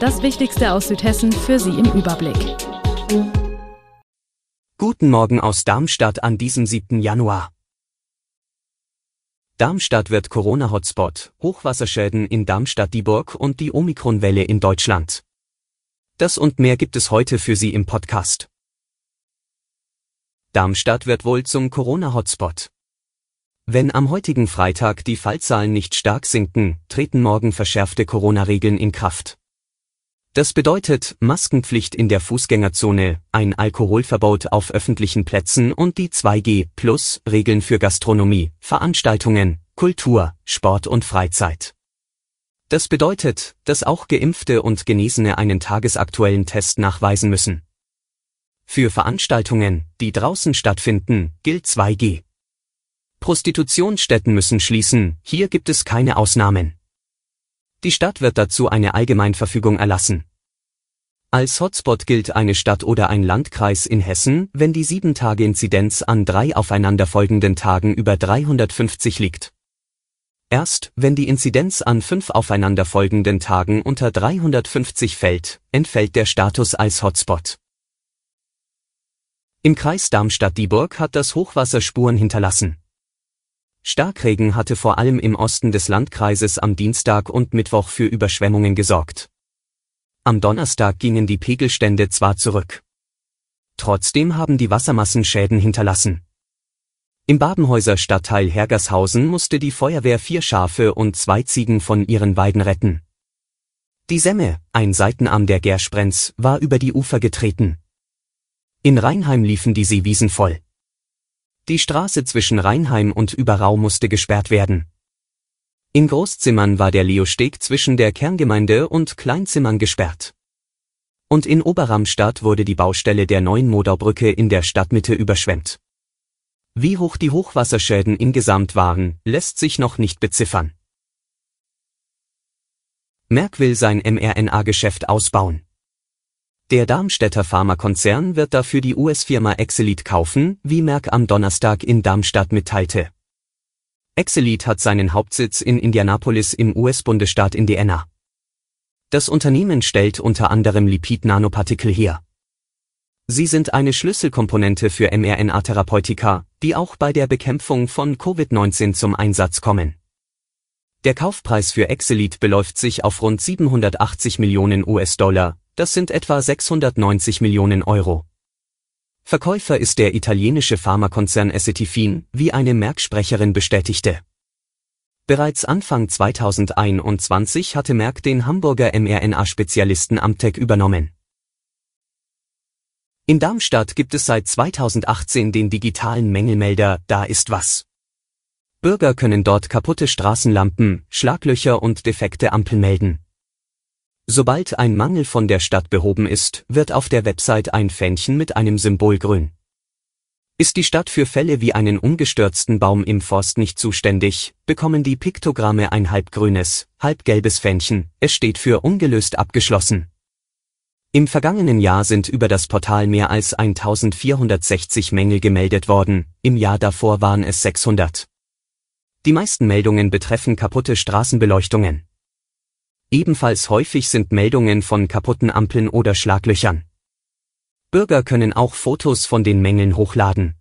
Das Wichtigste aus Südhessen für Sie im Überblick. Guten Morgen aus Darmstadt an diesem 7. Januar. Darmstadt wird Corona-Hotspot, Hochwasserschäden in Darmstadt-Dieburg und die Omikronwelle in Deutschland. Das und mehr gibt es heute für Sie im Podcast. Darmstadt wird wohl zum Corona-Hotspot. Wenn am heutigen Freitag die Fallzahlen nicht stark sinken, treten morgen verschärfte Corona-Regeln in Kraft. Das bedeutet Maskenpflicht in der Fußgängerzone, ein Alkoholverbot auf öffentlichen Plätzen und die 2G plus Regeln für Gastronomie, Veranstaltungen, Kultur, Sport und Freizeit. Das bedeutet, dass auch Geimpfte und Genesene einen tagesaktuellen Test nachweisen müssen. Für Veranstaltungen, die draußen stattfinden, gilt 2G. Prostitutionsstätten müssen schließen, hier gibt es keine Ausnahmen. Die Stadt wird dazu eine Allgemeinverfügung erlassen. Als Hotspot gilt eine Stadt oder ein Landkreis in Hessen, wenn die 7-Tage-Inzidenz an drei aufeinanderfolgenden Tagen über 350 liegt. Erst, wenn die Inzidenz an fünf aufeinanderfolgenden Tagen unter 350 fällt, entfällt der Status als Hotspot. Im Kreis Darmstadt-Dieburg hat das Hochwasser Spuren hinterlassen. Starkregen hatte vor allem im Osten des Landkreises am Dienstag und Mittwoch für Überschwemmungen gesorgt. Am Donnerstag gingen die Pegelstände zwar zurück. Trotzdem haben die Wassermassen Schäden hinterlassen. Im Babenhäuser Stadtteil Hergershausen musste die Feuerwehr vier Schafe und zwei Ziegen von ihren Weiden retten. Die Semme, ein Seitenarm der Gersprenz, war über die Ufer getreten. In Rheinheim liefen die Seewiesen voll. Die Straße zwischen Rheinheim und Überrau musste gesperrt werden. In Großzimmern war der Leosteg zwischen der Kerngemeinde und Kleinzimmern gesperrt. Und in Oberramstadt wurde die Baustelle der neuen Modaubrücke in der Stadtmitte überschwemmt. Wie hoch die Hochwasserschäden insgesamt waren, lässt sich noch nicht beziffern. Merck will sein mRNA-Geschäft ausbauen. Der Darmstädter Pharmakonzern wird dafür die US-Firma Exelit kaufen, wie Merck am Donnerstag in Darmstadt mitteilte. Exelit hat seinen Hauptsitz in Indianapolis im US-Bundesstaat Indiana. Das Unternehmen stellt unter anderem Lipid-Nanopartikel her. Sie sind eine Schlüsselkomponente für mRNA-Therapeutika, die auch bei der Bekämpfung von Covid-19 zum Einsatz kommen. Der Kaufpreis für Exelit beläuft sich auf rund 780 Millionen US-Dollar, das sind etwa 690 Millionen Euro. Verkäufer ist der italienische Pharmakonzern Essetifin, wie eine Merck-Sprecherin bestätigte. Bereits Anfang 2021 hatte Merck den Hamburger mRNA-Spezialisten Amtec übernommen. In Darmstadt gibt es seit 2018 den digitalen Mängelmelder Da ist was. Bürger können dort kaputte Straßenlampen, Schlaglöcher und defekte Ampeln melden. Sobald ein Mangel von der Stadt behoben ist, wird auf der Website ein Fähnchen mit einem Symbol grün. Ist die Stadt für Fälle wie einen umgestürzten Baum im Forst nicht zuständig, bekommen die Piktogramme ein halbgrünes, halbgelbes Fähnchen, es steht für ungelöst abgeschlossen. Im vergangenen Jahr sind über das Portal mehr als 1460 Mängel gemeldet worden, im Jahr davor waren es 600. Die meisten Meldungen betreffen kaputte Straßenbeleuchtungen. Ebenfalls häufig sind Meldungen von kaputten Ampeln oder Schlaglöchern. Bürger können auch Fotos von den Mängeln hochladen.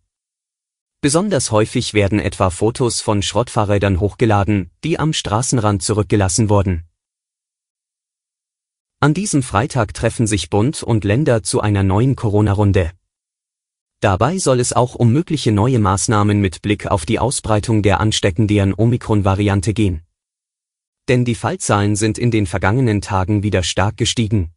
Besonders häufig werden etwa Fotos von Schrottfahrrädern hochgeladen, die am Straßenrand zurückgelassen wurden. An diesem Freitag treffen sich Bund und Länder zu einer neuen Corona-Runde. Dabei soll es auch um mögliche neue Maßnahmen mit Blick auf die Ausbreitung der ansteckenden Omikron-Variante gehen denn die Fallzahlen sind in den vergangenen Tagen wieder stark gestiegen.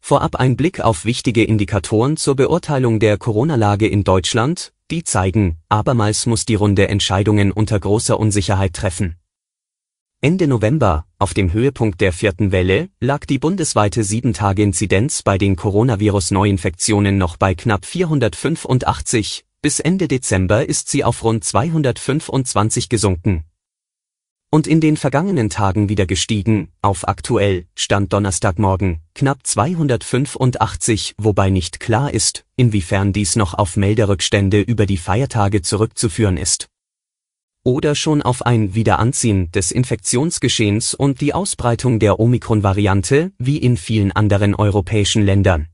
Vorab ein Blick auf wichtige Indikatoren zur Beurteilung der Corona-Lage in Deutschland, die zeigen, abermals muss die Runde Entscheidungen unter großer Unsicherheit treffen. Ende November, auf dem Höhepunkt der vierten Welle, lag die bundesweite 7-Tage-Inzidenz bei den Coronavirus-Neuinfektionen noch bei knapp 485, bis Ende Dezember ist sie auf rund 225 gesunken. Und in den vergangenen Tagen wieder gestiegen, auf aktuell, Stand Donnerstagmorgen, knapp 285, wobei nicht klar ist, inwiefern dies noch auf Melderückstände über die Feiertage zurückzuführen ist oder schon auf ein Wiederanziehen des Infektionsgeschehens und die Ausbreitung der Omikron-Variante, wie in vielen anderen europäischen Ländern.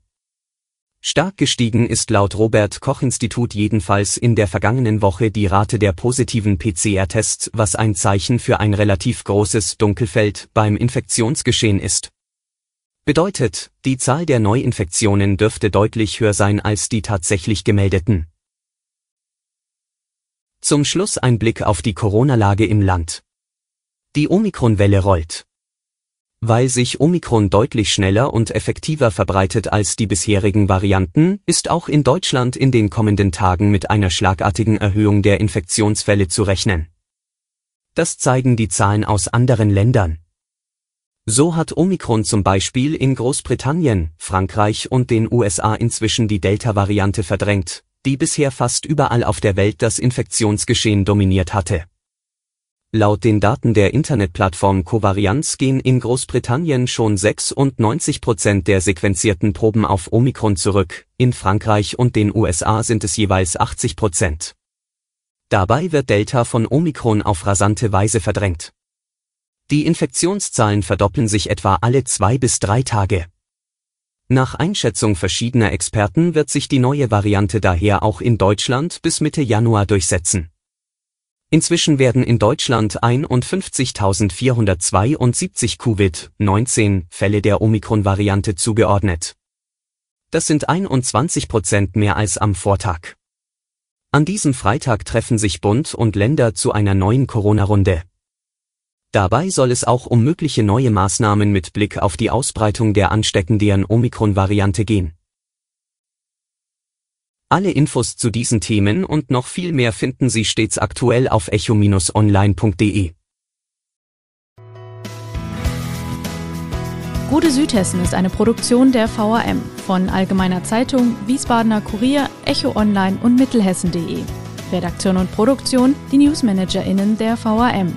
Stark gestiegen ist laut Robert Koch Institut jedenfalls in der vergangenen Woche die Rate der positiven PCR-Tests, was ein Zeichen für ein relativ großes Dunkelfeld beim Infektionsgeschehen ist. Bedeutet, die Zahl der Neuinfektionen dürfte deutlich höher sein als die tatsächlich gemeldeten. Zum Schluss ein Blick auf die Corona-Lage im Land. Die Omikron-Welle rollt. Weil sich Omikron deutlich schneller und effektiver verbreitet als die bisherigen Varianten, ist auch in Deutschland in den kommenden Tagen mit einer schlagartigen Erhöhung der Infektionsfälle zu rechnen. Das zeigen die Zahlen aus anderen Ländern. So hat Omikron zum Beispiel in Großbritannien, Frankreich und den USA inzwischen die Delta-Variante verdrängt, die bisher fast überall auf der Welt das Infektionsgeschehen dominiert hatte. Laut den Daten der Internetplattform Covarianz gehen in Großbritannien schon 96 Prozent der sequenzierten Proben auf Omikron zurück, in Frankreich und den USA sind es jeweils 80 Prozent. Dabei wird Delta von Omikron auf rasante Weise verdrängt. Die Infektionszahlen verdoppeln sich etwa alle zwei bis drei Tage. Nach Einschätzung verschiedener Experten wird sich die neue Variante daher auch in Deutschland bis Mitte Januar durchsetzen. Inzwischen werden in Deutschland 51.472 Covid-19 Fälle der Omikron-Variante zugeordnet. Das sind 21 Prozent mehr als am Vortag. An diesem Freitag treffen sich Bund und Länder zu einer neuen Corona-Runde. Dabei soll es auch um mögliche neue Maßnahmen mit Blick auf die Ausbreitung der ansteckenden Omikron-Variante gehen. Alle Infos zu diesen Themen und noch viel mehr finden Sie stets aktuell auf echo-online.de. Gute Südhessen ist eine Produktion der VAM von Allgemeiner Zeitung, Wiesbadener Kurier, Echo Online und Mittelhessen.de. Redaktion und Produktion die NewsmanagerInnen der VAM.